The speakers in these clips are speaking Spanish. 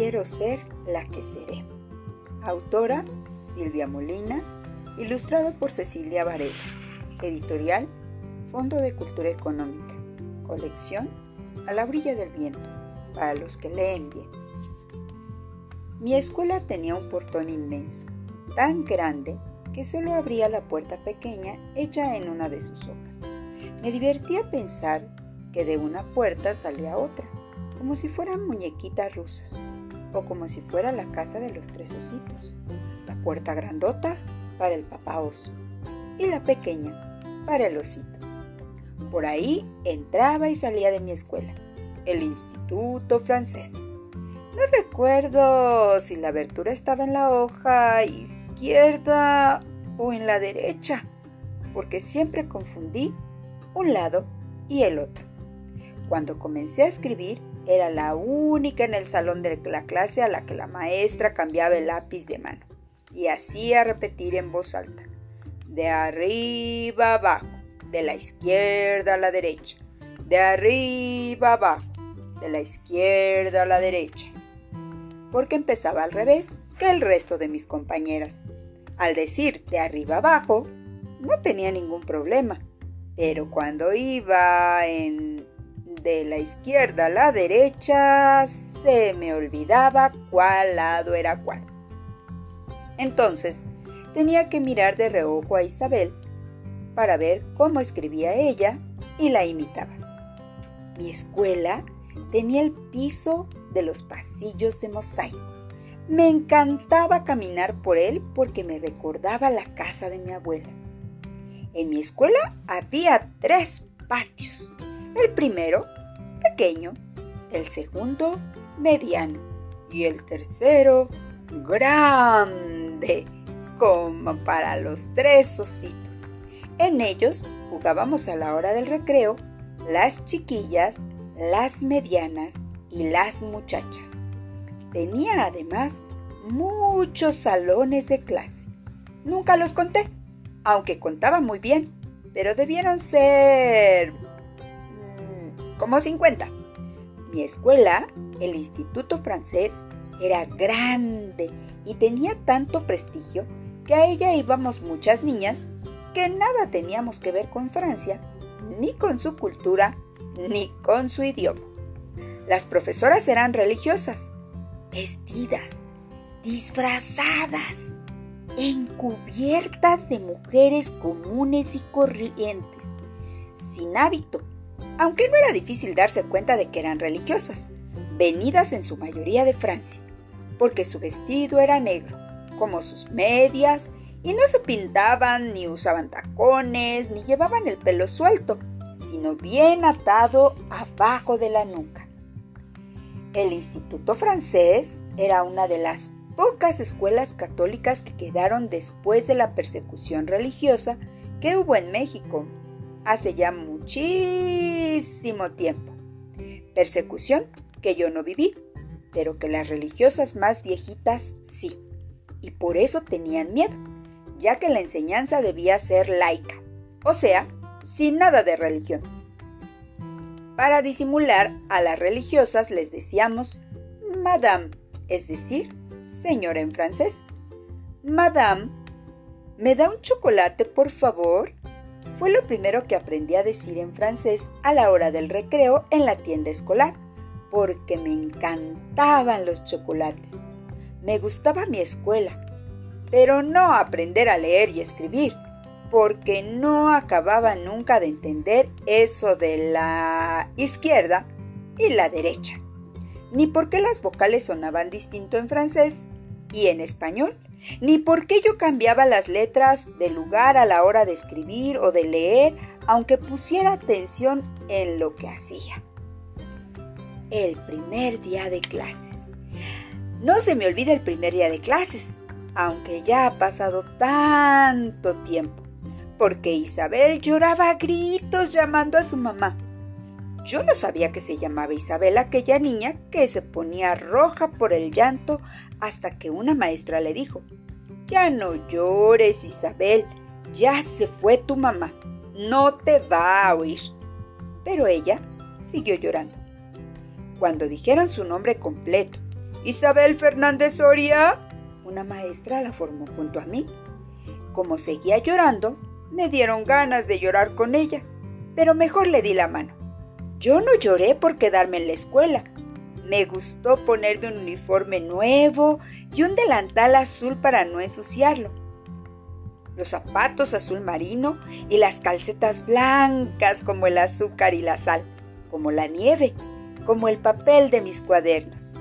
Quiero ser la que seré. Autora Silvia Molina, ilustrado por Cecilia Varela. Editorial Fondo de Cultura Económica. Colección A la orilla del viento, para los que leen bien. Mi escuela tenía un portón inmenso, tan grande que solo abría la puerta pequeña hecha en una de sus hojas. Me divertía pensar que de una puerta salía otra, como si fueran muñequitas rusas o como si fuera la casa de los tres ositos. La puerta grandota para el papá oso y la pequeña para el osito. Por ahí entraba y salía de mi escuela, el Instituto Francés. No recuerdo si la abertura estaba en la hoja izquierda o en la derecha, porque siempre confundí un lado y el otro. Cuando comencé a escribir, era la única en el salón de la clase a la que la maestra cambiaba el lápiz de mano y hacía repetir en voz alta, de arriba abajo, de la izquierda a la derecha, de arriba abajo, de la izquierda a la derecha, porque empezaba al revés que el resto de mis compañeras. Al decir de arriba abajo, no tenía ningún problema, pero cuando iba en de la izquierda a la derecha, se me olvidaba cuál lado era cuál. Entonces, tenía que mirar de reojo a Isabel para ver cómo escribía ella y la imitaba. Mi escuela tenía el piso de los pasillos de mosaico. Me encantaba caminar por él porque me recordaba la casa de mi abuela. En mi escuela había tres patios el primero, pequeño, el segundo, mediano y el tercero, grande, como para los tres ositos. En ellos jugábamos a la hora del recreo las chiquillas, las medianas y las muchachas. Tenía además muchos salones de clase. Nunca los conté, aunque contaba muy bien, pero debieron ser como 50. Mi escuela, el Instituto Francés, era grande y tenía tanto prestigio que a ella íbamos muchas niñas que nada teníamos que ver con Francia, ni con su cultura, ni con su idioma. Las profesoras eran religiosas, vestidas, disfrazadas, encubiertas de mujeres comunes y corrientes, sin hábito aunque no era difícil darse cuenta de que eran religiosas, venidas en su mayoría de Francia, porque su vestido era negro, como sus medias, y no se pintaban, ni usaban tacones, ni llevaban el pelo suelto, sino bien atado abajo de la nuca. El Instituto francés era una de las pocas escuelas católicas que quedaron después de la persecución religiosa que hubo en México hace ya muchísimo tiempo. Persecución que yo no viví, pero que las religiosas más viejitas sí. Y por eso tenían miedo, ya que la enseñanza debía ser laica, o sea, sin nada de religión. Para disimular a las religiosas les decíamos Madame, es decir, señora en francés. Madame, ¿me da un chocolate, por favor? Fue lo primero que aprendí a decir en francés a la hora del recreo en la tienda escolar, porque me encantaban los chocolates. Me gustaba mi escuela, pero no aprender a leer y escribir, porque no acababa nunca de entender eso de la izquierda y la derecha, ni por qué las vocales sonaban distinto en francés y en español ni por qué yo cambiaba las letras de lugar a la hora de escribir o de leer, aunque pusiera atención en lo que hacía. El primer día de clases. No se me olvida el primer día de clases, aunque ya ha pasado tanto tiempo, porque Isabel lloraba a gritos llamando a su mamá. Yo no sabía que se llamaba Isabel aquella niña que se ponía roja por el llanto hasta que una maestra le dijo, Ya no llores, Isabel, ya se fue tu mamá, no te va a oír. Pero ella siguió llorando. Cuando dijeron su nombre completo Isabel Fernández Soria. Una maestra la formó junto a mí. Como seguía llorando, me dieron ganas de llorar con ella, pero mejor le di la mano. Yo no lloré por quedarme en la escuela. Me gustó ponerme un uniforme nuevo y un delantal azul para no ensuciarlo. Los zapatos azul marino y las calcetas blancas como el azúcar y la sal, como la nieve, como el papel de mis cuadernos.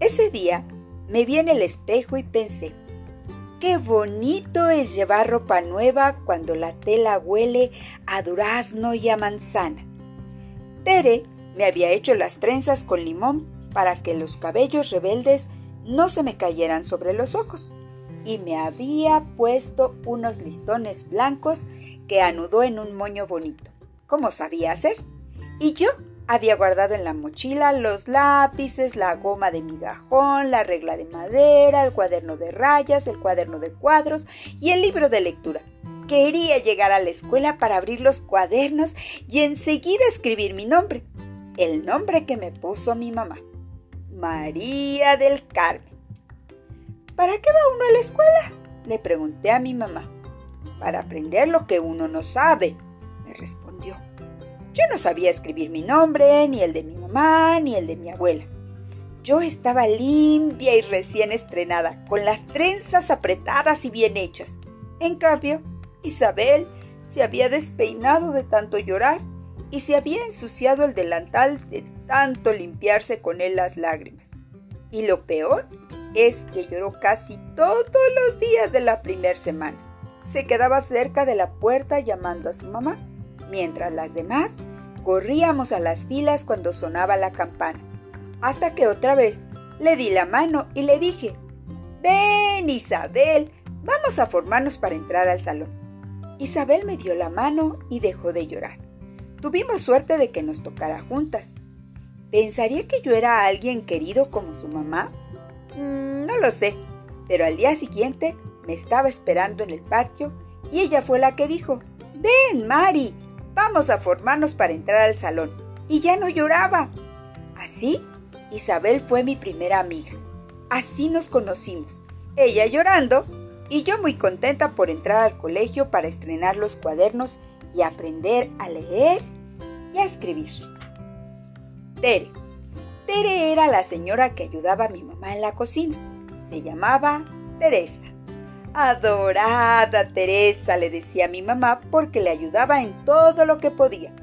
Ese día me vi en el espejo y pensé, qué bonito es llevar ropa nueva cuando la tela huele a durazno y a manzana. Tere me había hecho las trenzas con limón para que los cabellos rebeldes no se me cayeran sobre los ojos y me había puesto unos listones blancos que anudó en un moño bonito, como sabía hacer. Y yo había guardado en la mochila los lápices, la goma de migajón, la regla de madera, el cuaderno de rayas, el cuaderno de cuadros y el libro de lectura. Quería llegar a la escuela para abrir los cuadernos y enseguida escribir mi nombre, el nombre que me puso mi mamá, María del Carmen. ¿Para qué va uno a la escuela? Le pregunté a mi mamá. Para aprender lo que uno no sabe, me respondió. Yo no sabía escribir mi nombre, ni el de mi mamá, ni el de mi abuela. Yo estaba limpia y recién estrenada, con las trenzas apretadas y bien hechas. En cambio, Isabel se había despeinado de tanto llorar y se había ensuciado el delantal de tanto limpiarse con él las lágrimas. Y lo peor es que lloró casi todos los días de la primera semana. Se quedaba cerca de la puerta llamando a su mamá mientras las demás corríamos a las filas cuando sonaba la campana, hasta que otra vez le di la mano y le dije, Ven, Isabel, vamos a formarnos para entrar al salón. Isabel me dio la mano y dejó de llorar. Tuvimos suerte de que nos tocara juntas. ¿Pensaría que yo era alguien querido como su mamá? Mm, no lo sé, pero al día siguiente me estaba esperando en el patio y ella fue la que dijo, Ven, Mari, Vamos a formarnos para entrar al salón. Y ya no lloraba. Así, Isabel fue mi primera amiga. Así nos conocimos. Ella llorando y yo muy contenta por entrar al colegio para estrenar los cuadernos y aprender a leer y a escribir. Tere. Tere era la señora que ayudaba a mi mamá en la cocina. Se llamaba Teresa. Adorada Teresa, le decía mi mamá porque le ayudaba en todo lo que podía.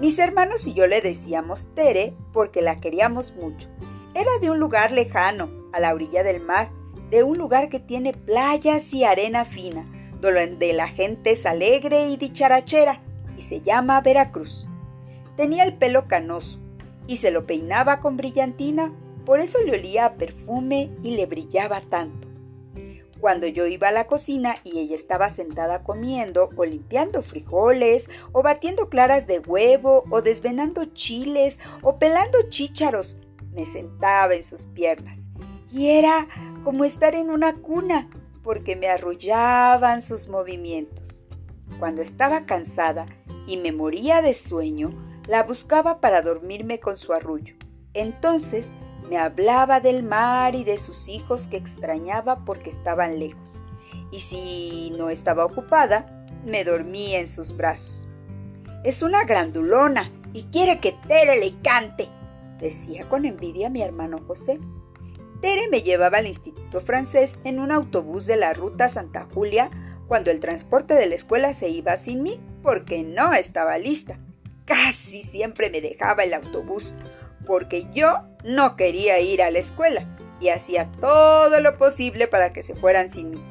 Mis hermanos y yo le decíamos Tere porque la queríamos mucho. Era de un lugar lejano, a la orilla del mar, de un lugar que tiene playas y arena fina, donde la gente es alegre y dicharachera, y se llama Veracruz. Tenía el pelo canoso y se lo peinaba con brillantina, por eso le olía a perfume y le brillaba tanto. Cuando yo iba a la cocina y ella estaba sentada comiendo o limpiando frijoles o batiendo claras de huevo o desvenando chiles o pelando chícharos, me sentaba en sus piernas. Y era como estar en una cuna porque me arrullaban sus movimientos. Cuando estaba cansada y me moría de sueño, la buscaba para dormirme con su arrullo. Entonces me hablaba del mar y de sus hijos que extrañaba porque estaban lejos. Y si no estaba ocupada, me dormía en sus brazos. Es una grandulona y quiere que Tere le cante, decía con envidia mi hermano José. Tere me llevaba al instituto francés en un autobús de la ruta Santa Julia cuando el transporte de la escuela se iba sin mí porque no estaba lista. Casi siempre me dejaba el autobús porque yo no quería ir a la escuela y hacía todo lo posible para que se fueran sin mí.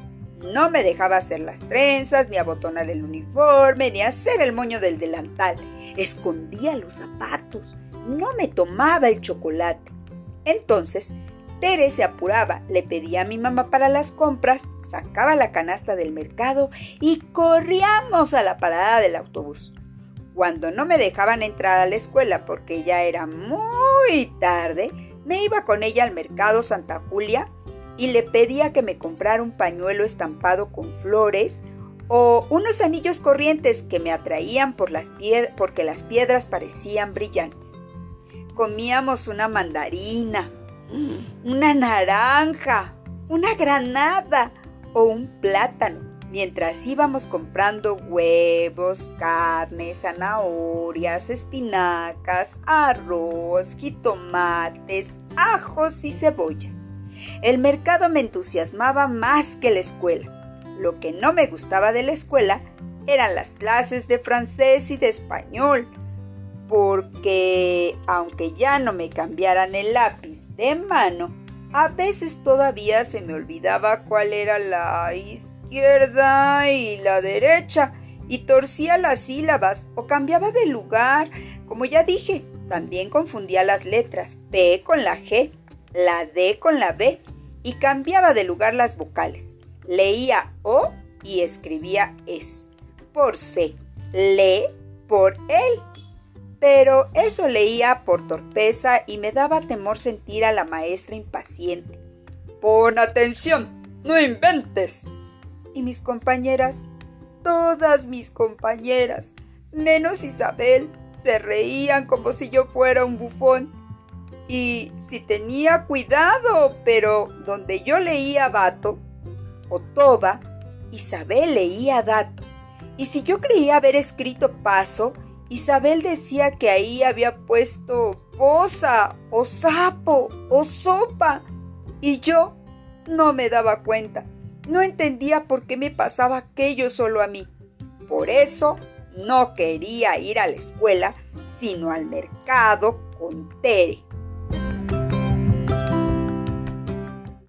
No me dejaba hacer las trenzas, ni abotonar el uniforme, ni hacer el moño del delantal. Escondía los zapatos. No me tomaba el chocolate. Entonces, Se apuraba, le pedía a mi mamá para las compras, sacaba la canasta del mercado y corríamos a la parada del autobús. Cuando no me dejaban entrar a la escuela porque ya era muy tarde, me iba con ella al mercado Santa Julia y le pedía que me comprara un pañuelo estampado con flores o unos anillos corrientes que me atraían por las porque las piedras parecían brillantes. Comíamos una mandarina, una naranja, una granada o un plátano, mientras íbamos comprando huevos, carne, zanahorias, espinacas, arroz, jitomates, ajos y cebollas. El mercado me entusiasmaba más que la escuela. Lo que no me gustaba de la escuela eran las clases de francés y de español, porque aunque ya no me cambiaran el lápiz de mano, a veces todavía se me olvidaba cuál era la izquierda y la derecha, y torcía las sílabas o cambiaba de lugar. Como ya dije, también confundía las letras P con la G, la D con la B, y cambiaba de lugar las vocales. Leía O y escribía es por C, le por él. Pero eso leía por torpeza y me daba temor sentir a la maestra impaciente. Pon atención, no inventes. Y mis compañeras, todas mis compañeras, menos Isabel, se reían como si yo fuera un bufón. Y si tenía cuidado, pero donde yo leía vato o toba, Isabel leía dato. Y si yo creía haber escrito paso, Isabel decía que ahí había puesto posa o sapo o sopa. Y yo no me daba cuenta. No entendía por qué me pasaba aquello solo a mí. Por eso no quería ir a la escuela, sino al mercado con Tere.